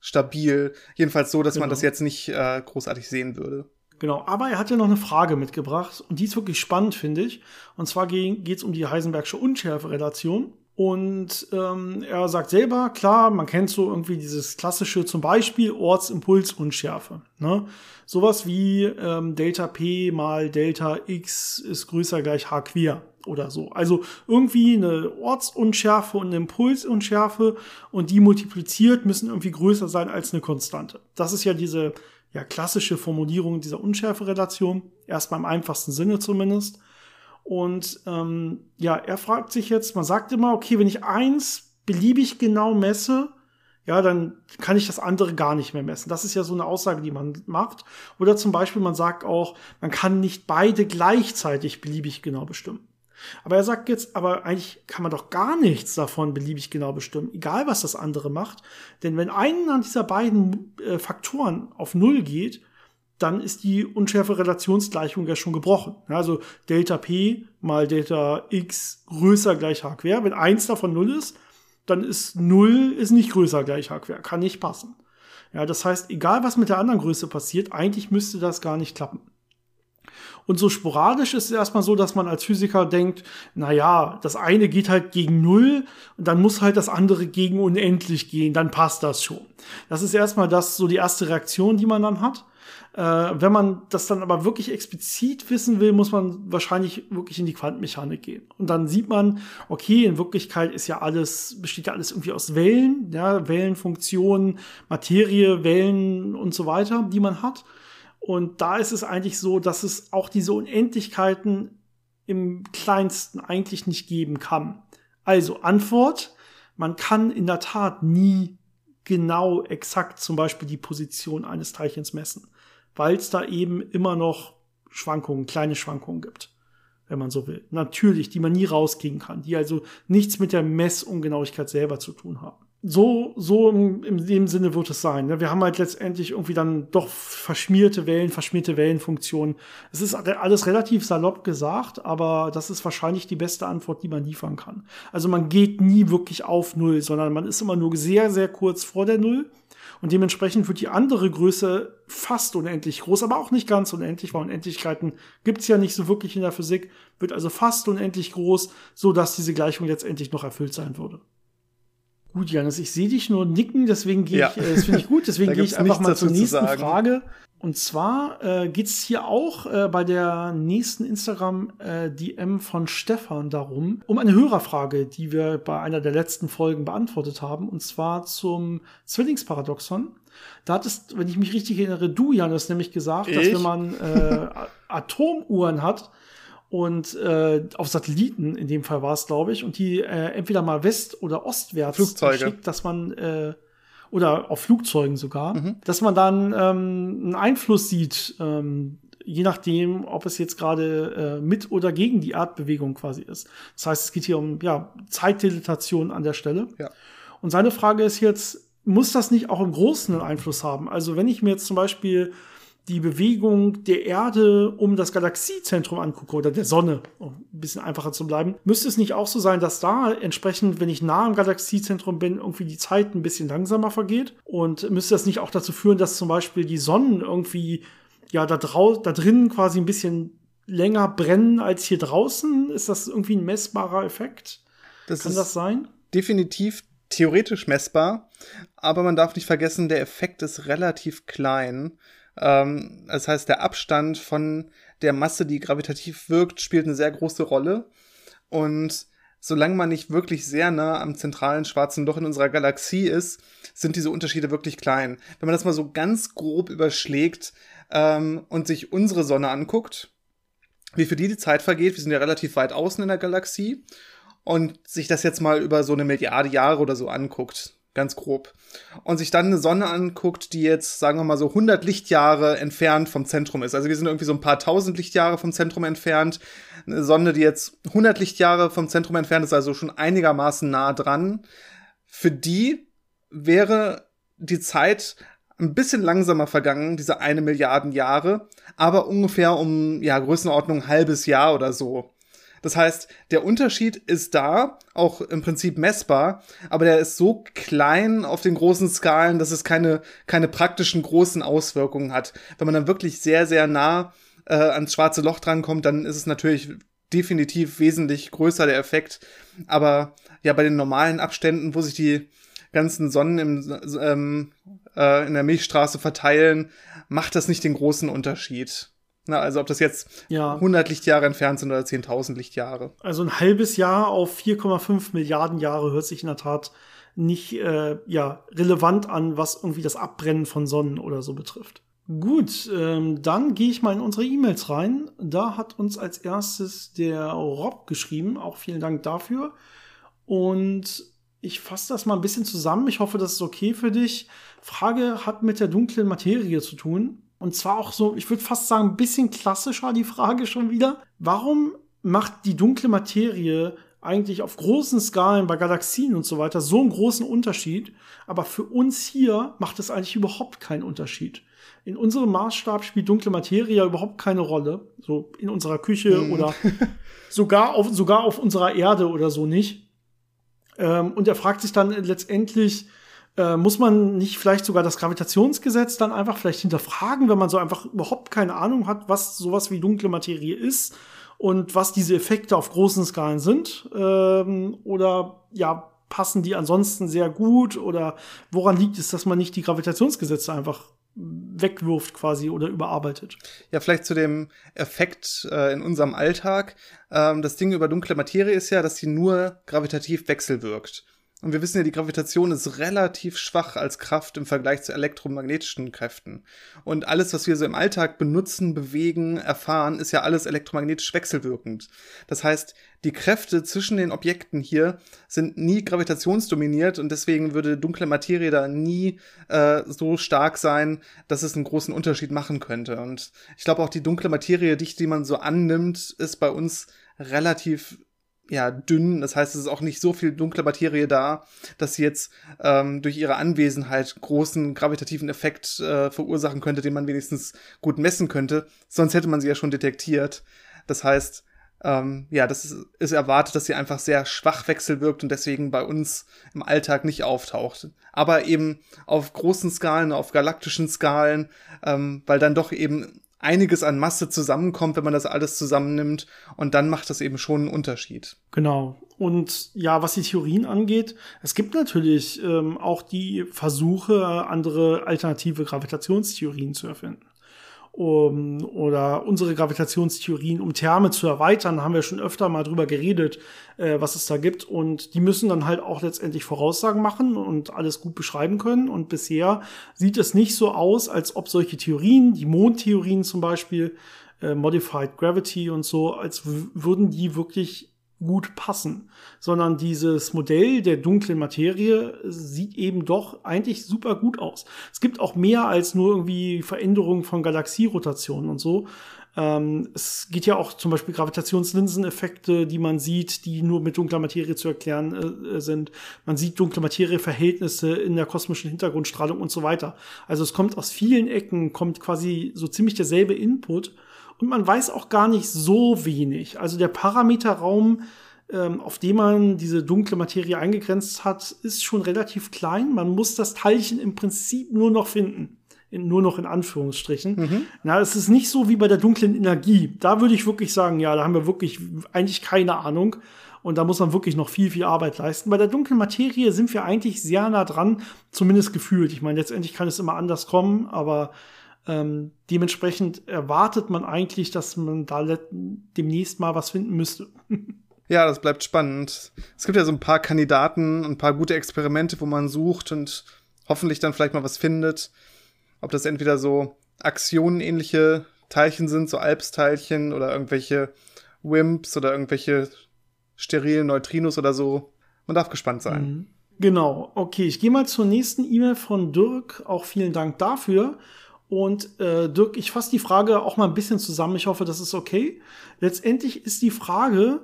stabil. Jedenfalls so, dass genau. man das jetzt nicht äh, großartig sehen würde. Genau, aber er hat ja noch eine Frage mitgebracht und die ist wirklich spannend, finde ich. Und zwar geht es um die Heisenbergsche Unschärferelation. Und ähm, er sagt selber, klar, man kennt so irgendwie dieses klassische, zum Beispiel Ortsimpulsunschärfe. Ne? Sowas wie ähm, Delta P mal Delta X ist größer gleich H queer oder so. Also irgendwie eine Ortsunschärfe und eine Impulsunschärfe und die multipliziert müssen irgendwie größer sein als eine Konstante. Das ist ja diese ja, klassische Formulierung dieser Unschärferelation, erstmal im einfachsten Sinne zumindest. Und ähm, ja, er fragt sich jetzt, man sagt immer, okay, wenn ich eins beliebig genau messe, ja, dann kann ich das andere gar nicht mehr messen. Das ist ja so eine Aussage, die man macht. Oder zum Beispiel, man sagt auch, man kann nicht beide gleichzeitig beliebig genau bestimmen. Aber er sagt jetzt, aber eigentlich kann man doch gar nichts davon beliebig genau bestimmen, egal was das andere macht. Denn wenn einer dieser beiden äh, Faktoren auf Null geht, dann ist die unschärfe Relationsgleichung ja schon gebrochen. Also Delta P mal Delta X größer gleich H quer. Wenn eins davon Null ist, dann ist 0 ist nicht größer gleich h quer. Kann nicht passen. Ja, das heißt, egal was mit der anderen Größe passiert, eigentlich müsste das gar nicht klappen. Und so sporadisch ist es erstmal so, dass man als Physiker denkt, na ja, das eine geht halt gegen Null und dann muss halt das andere gegen unendlich gehen, dann passt das schon. Das ist erstmal das, so die erste Reaktion, die man dann hat. Äh, wenn man das dann aber wirklich explizit wissen will, muss man wahrscheinlich wirklich in die Quantenmechanik gehen. Und dann sieht man, okay, in Wirklichkeit ist ja alles, besteht ja alles irgendwie aus Wellen, ja, Wellenfunktionen, Materie, Wellen und so weiter, die man hat. Und da ist es eigentlich so, dass es auch diese Unendlichkeiten im kleinsten eigentlich nicht geben kann. Also Antwort, man kann in der Tat nie genau exakt zum Beispiel die Position eines Teilchens messen, weil es da eben immer noch Schwankungen, kleine Schwankungen gibt, wenn man so will. Natürlich, die man nie rauskriegen kann, die also nichts mit der Messungenauigkeit selber zu tun haben so, so im, in dem Sinne wird es sein. Ne? Wir haben halt letztendlich irgendwie dann doch verschmierte Wellen, verschmierte Wellenfunktionen. Es ist alles relativ salopp gesagt, aber das ist wahrscheinlich die beste Antwort, die man liefern kann. Also man geht nie wirklich auf Null, sondern man ist immer nur sehr, sehr kurz vor der Null. Und dementsprechend wird die andere Größe fast unendlich groß, aber auch nicht ganz unendlich, weil Unendlichkeiten gibt's ja nicht so wirklich in der Physik, wird also fast unendlich groß, so dass diese Gleichung letztendlich noch erfüllt sein würde. Gut, Janis, ich sehe dich nur nicken, deswegen gehe ja. ich, äh, das finde ich gut, deswegen gehe ich einfach mal zur nächsten Frage. Und zwar äh, geht es hier auch äh, bei der nächsten Instagram-DM äh, von Stefan darum, um eine Hörerfrage, die wir bei einer der letzten Folgen beantwortet haben, und zwar zum Zwillingsparadoxon. Da hattest, wenn ich mich richtig erinnere, du, Janis, nämlich gesagt, ich? dass wenn man äh, Atomuhren hat, und äh, auf Satelliten, in dem Fall war es, glaube ich, und die äh, entweder mal west- oder ostwärts Flugzeuge. schickt, dass man äh, oder auf Flugzeugen sogar, mhm. dass man dann ähm, einen Einfluss sieht, ähm, je nachdem, ob es jetzt gerade äh, mit oder gegen die Erdbewegung quasi ist. Das heißt, es geht hier um ja, Zeitdilatation an der Stelle. Ja. Und seine Frage ist jetzt, muss das nicht auch im Großen einen Einfluss haben? Also wenn ich mir jetzt zum Beispiel die Bewegung der Erde um das Galaxiezentrum angucke oder der Sonne, um ein bisschen einfacher zu bleiben, müsste es nicht auch so sein, dass da entsprechend, wenn ich nah am Galaxiezentrum bin, irgendwie die Zeit ein bisschen langsamer vergeht? Und müsste das nicht auch dazu führen, dass zum Beispiel die Sonnen irgendwie ja da, drau da drinnen quasi ein bisschen länger brennen als hier draußen? Ist das irgendwie ein messbarer Effekt? Das Kann das sein? Definitiv theoretisch messbar, aber man darf nicht vergessen, der Effekt ist relativ klein. Ähm, das heißt, der Abstand von der Masse, die gravitativ wirkt, spielt eine sehr große Rolle. Und solange man nicht wirklich sehr nah am zentralen schwarzen Loch in unserer Galaxie ist, sind diese Unterschiede wirklich klein. Wenn man das mal so ganz grob überschlägt ähm, und sich unsere Sonne anguckt, wie für die die Zeit vergeht, wir sind ja relativ weit außen in der Galaxie, und sich das jetzt mal über so eine Milliarde Jahre oder so anguckt, ganz grob. Und sich dann eine Sonne anguckt, die jetzt, sagen wir mal so 100 Lichtjahre entfernt vom Zentrum ist. Also wir sind irgendwie so ein paar tausend Lichtjahre vom Zentrum entfernt. Eine Sonne, die jetzt 100 Lichtjahre vom Zentrum entfernt ist, also schon einigermaßen nah dran. Für die wäre die Zeit ein bisschen langsamer vergangen, diese eine Milliarden Jahre, aber ungefähr um, ja, Größenordnung halbes Jahr oder so. Das heißt, der Unterschied ist da, auch im Prinzip messbar, aber der ist so klein auf den großen Skalen, dass es keine, keine praktischen großen Auswirkungen hat. Wenn man dann wirklich sehr, sehr nah äh, ans schwarze Loch drankommt, dann ist es natürlich definitiv wesentlich größer der Effekt. Aber ja, bei den normalen Abständen, wo sich die ganzen Sonnen im, ähm, äh, in der Milchstraße verteilen, macht das nicht den großen Unterschied. Na, also ob das jetzt ja. 100 Lichtjahre entfernt sind oder 10.000 Lichtjahre. Also ein halbes Jahr auf 4,5 Milliarden Jahre hört sich in der Tat nicht äh, ja, relevant an, was irgendwie das Abbrennen von Sonnen oder so betrifft. Gut, ähm, dann gehe ich mal in unsere E-Mails rein. Da hat uns als erstes der Rob geschrieben. Auch vielen Dank dafür. Und ich fasse das mal ein bisschen zusammen. Ich hoffe, das ist okay für dich. Frage hat mit der dunklen Materie zu tun. Und zwar auch so, ich würde fast sagen, ein bisschen klassischer die Frage schon wieder. Warum macht die dunkle Materie eigentlich auf großen Skalen bei Galaxien und so weiter so einen großen Unterschied, aber für uns hier macht es eigentlich überhaupt keinen Unterschied. In unserem Maßstab spielt dunkle Materie ja überhaupt keine Rolle, so in unserer Küche mhm. oder sogar auf, sogar auf unserer Erde oder so nicht. Ähm, und er fragt sich dann letztendlich, äh, muss man nicht vielleicht sogar das Gravitationsgesetz dann einfach vielleicht hinterfragen, wenn man so einfach überhaupt keine Ahnung hat, was sowas wie dunkle Materie ist und was diese Effekte auf großen Skalen sind? Ähm, oder ja, passen die ansonsten sehr gut? Oder woran liegt es, dass man nicht die Gravitationsgesetze einfach wegwirft quasi oder überarbeitet. Ja, vielleicht zu dem Effekt äh, in unserem Alltag. Ähm, das Ding über dunkle Materie ist ja, dass sie nur gravitativ wechselwirkt. Und wir wissen ja, die Gravitation ist relativ schwach als Kraft im Vergleich zu elektromagnetischen Kräften. Und alles, was wir so im Alltag benutzen, bewegen, erfahren, ist ja alles elektromagnetisch wechselwirkend. Das heißt, die Kräfte zwischen den Objekten hier sind nie gravitationsdominiert und deswegen würde dunkle Materie da nie äh, so stark sein, dass es einen großen Unterschied machen könnte. Und ich glaube auch die dunkle Materie, die man so annimmt, ist bei uns relativ ja, dünn. Das heißt, es ist auch nicht so viel dunkle Materie da, dass sie jetzt ähm, durch ihre Anwesenheit großen gravitativen Effekt äh, verursachen könnte, den man wenigstens gut messen könnte. Sonst hätte man sie ja schon detektiert. Das heißt, ähm, ja, das ist, ist erwartet, dass sie einfach sehr schwach wechselwirkt und deswegen bei uns im Alltag nicht auftaucht. Aber eben auf großen Skalen, auf galaktischen Skalen, ähm, weil dann doch eben einiges an Masse zusammenkommt, wenn man das alles zusammennimmt. Und dann macht das eben schon einen Unterschied. Genau. Und ja, was die Theorien angeht, es gibt natürlich ähm, auch die Versuche, andere alternative Gravitationstheorien zu erfinden um, oder unsere Gravitationstheorien, um Terme zu erweitern, haben wir schon öfter mal drüber geredet, äh, was es da gibt. Und die müssen dann halt auch letztendlich Voraussagen machen und alles gut beschreiben können. Und bisher sieht es nicht so aus, als ob solche Theorien, die Mondtheorien zum Beispiel, äh, Modified Gravity und so, als würden die wirklich gut passen, sondern dieses Modell der dunklen Materie sieht eben doch eigentlich super gut aus. Es gibt auch mehr als nur irgendwie Veränderungen von Galaxierotationen und so. Ähm, es geht ja auch zum Beispiel Gravitationslinseneffekte, die man sieht, die nur mit dunkler Materie zu erklären äh, sind. Man sieht dunkle Materieverhältnisse in der kosmischen Hintergrundstrahlung und so weiter. Also es kommt aus vielen Ecken, kommt quasi so ziemlich derselbe Input und man weiß auch gar nicht so wenig. Also der Parameterraum, ähm, auf dem man diese dunkle Materie eingegrenzt hat, ist schon relativ klein. Man muss das Teilchen im Prinzip nur noch finden. In, nur noch in Anführungsstrichen. Mhm. Na, es ist nicht so wie bei der dunklen Energie. Da würde ich wirklich sagen, ja, da haben wir wirklich eigentlich keine Ahnung. Und da muss man wirklich noch viel, viel Arbeit leisten. Bei der dunklen Materie sind wir eigentlich sehr nah dran, zumindest gefühlt. Ich meine, letztendlich kann es immer anders kommen, aber ähm, dementsprechend erwartet man eigentlich, dass man da demnächst mal was finden müsste. ja, das bleibt spannend. Es gibt ja so ein paar Kandidaten, ein paar gute Experimente, wo man sucht und hoffentlich dann vielleicht mal was findet. Ob das entweder so Aktionenähnliche Teilchen sind, so Alpsteilchen oder irgendwelche Wimps oder irgendwelche sterilen Neutrinos oder so. Man darf gespannt sein. Mhm. Genau, okay, ich gehe mal zur nächsten E-Mail von Dirk. Auch vielen Dank dafür. Und äh, Dirk, ich fasse die Frage auch mal ein bisschen zusammen. Ich hoffe, das ist okay. Letztendlich ist die Frage,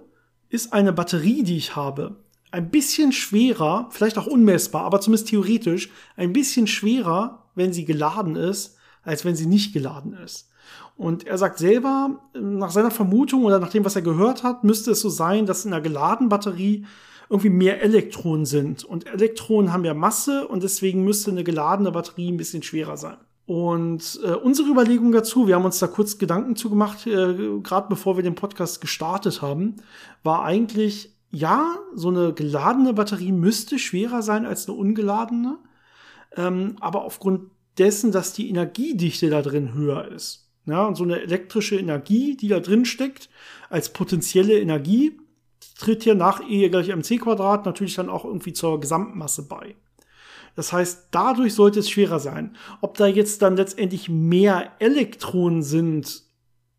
ist eine Batterie, die ich habe, ein bisschen schwerer, vielleicht auch unmessbar, aber zumindest theoretisch, ein bisschen schwerer, wenn sie geladen ist, als wenn sie nicht geladen ist. Und er sagt selber, nach seiner Vermutung oder nach dem, was er gehört hat, müsste es so sein, dass in einer geladenen Batterie irgendwie mehr Elektronen sind. Und Elektronen haben ja Masse und deswegen müsste eine geladene Batterie ein bisschen schwerer sein. Und äh, unsere Überlegung dazu, wir haben uns da kurz Gedanken zugemacht, äh, gerade bevor wir den Podcast gestartet haben, war eigentlich, ja, so eine geladene Batterie müsste schwerer sein als eine ungeladene, ähm, aber aufgrund dessen, dass die Energiedichte da drin höher ist. Ja, und so eine elektrische Energie, die da drin steckt, als potenzielle Energie, tritt hier nach E gleich mc Quadrat natürlich dann auch irgendwie zur Gesamtmasse bei. Das heißt, dadurch sollte es schwerer sein. Ob da jetzt dann letztendlich mehr Elektronen sind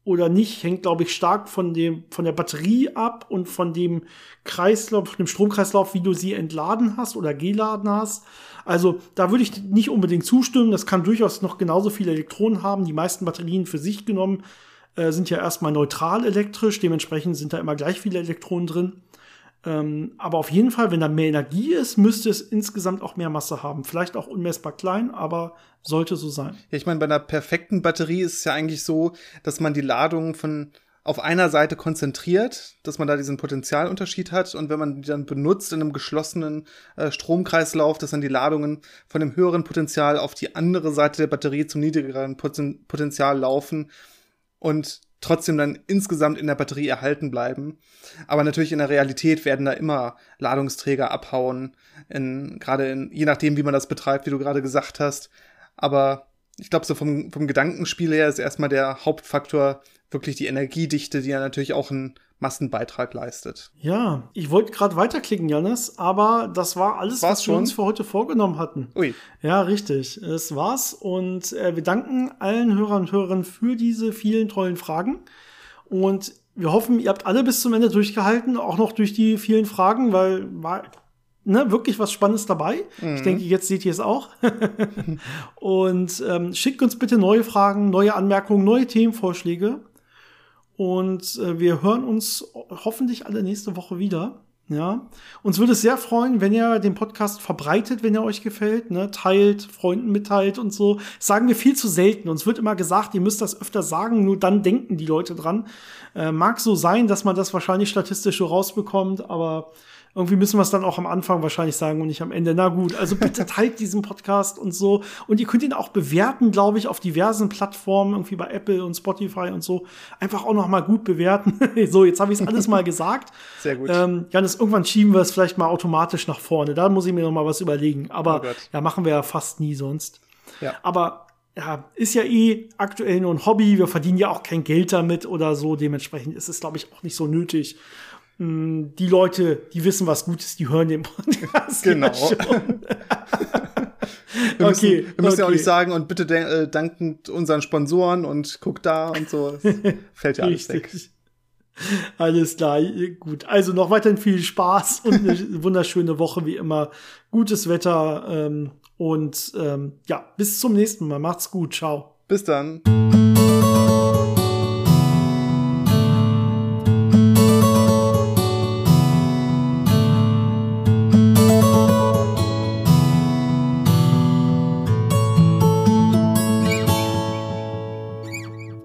oder nicht, hängt, glaube ich, stark von dem, von der Batterie ab und von dem Kreislauf, von dem Stromkreislauf, wie du sie entladen hast oder geladen hast. Also, da würde ich nicht unbedingt zustimmen. Das kann durchaus noch genauso viele Elektronen haben. Die meisten Batterien für sich genommen äh, sind ja erstmal neutral elektrisch. Dementsprechend sind da immer gleich viele Elektronen drin. Ähm, aber auf jeden Fall, wenn da mehr Energie ist, müsste es insgesamt auch mehr Masse haben. Vielleicht auch unmessbar klein, aber sollte so sein. Ja, ich meine, bei einer perfekten Batterie ist es ja eigentlich so, dass man die Ladung von auf einer Seite konzentriert, dass man da diesen Potenzialunterschied hat und wenn man die dann benutzt in einem geschlossenen äh, Stromkreislauf, dass dann die Ladungen von dem höheren Potenzial auf die andere Seite der Batterie zum niedrigeren Poten Potenzial laufen und trotzdem dann insgesamt in der Batterie erhalten bleiben. Aber natürlich in der Realität werden da immer Ladungsträger abhauen, in, gerade in, je nachdem, wie man das betreibt, wie du gerade gesagt hast. Aber ich glaube, so vom, vom Gedankenspiel her ist erstmal der Hauptfaktor wirklich die Energiedichte, die ja natürlich auch einen Massenbeitrag leistet. Ja, ich wollte gerade weiterklicken, Janis, aber das war alles, War's was wir schon? uns für heute vorgenommen hatten. Ui, Ja, richtig. Es war's. Und äh, wir danken allen Hörern und Hörerinnen für diese vielen tollen Fragen. Und wir hoffen, ihr habt alle bis zum Ende durchgehalten, auch noch durch die vielen Fragen, weil war ne, wirklich was Spannendes dabei. Ich denke, jetzt seht ihr es auch. und ähm, schickt uns bitte neue Fragen, neue Anmerkungen, neue Themenvorschläge. Und äh, wir hören uns hoffentlich alle nächste Woche wieder. Ja, uns würde es sehr freuen, wenn ihr den Podcast verbreitet, wenn er euch gefällt, ne? teilt, Freunden mitteilt und so. Das sagen wir viel zu selten. Uns wird immer gesagt, ihr müsst das öfter sagen, nur dann denken die Leute dran. Äh, mag so sein, dass man das wahrscheinlich statistisch so rausbekommt, aber irgendwie müssen wir es dann auch am Anfang wahrscheinlich sagen und nicht am Ende. Na gut, also bitte teilt diesen Podcast und so. Und ihr könnt ihn auch bewerten, glaube ich, auf diversen Plattformen, irgendwie bei Apple und Spotify und so. Einfach auch noch mal gut bewerten. so, jetzt habe ich es alles mal gesagt. sehr gut. Ähm, Janis, irgendwann schieben wir es vielleicht mal automatisch nach vorne. Da muss ich mir noch mal was überlegen. Aber Oh ja, machen wir ja fast nie sonst. Ja. Aber ja, ist ja eh aktuell nur ein Hobby. Wir verdienen ja auch kein Geld damit oder so. Dementsprechend ist es, glaube ich, auch nicht so nötig. Mm, Die Leute, die wissen, was gut ist, die hören den Podcast. Genau. wir müssen, okay, wir müssen ja auch okay. nicht sagen, und bitte de äh, danken unseren Sponsoren und guck da und so. Es fällt ja alles weg. Richtig. Alles klar, gut. Also noch weiterhin viel Spaß und eine wunderschöne Woche wie immer. Gutes Wetter ähm, und ähm, ja, bis zum nächsten Mal. Macht's gut. Ciao. Bis dann.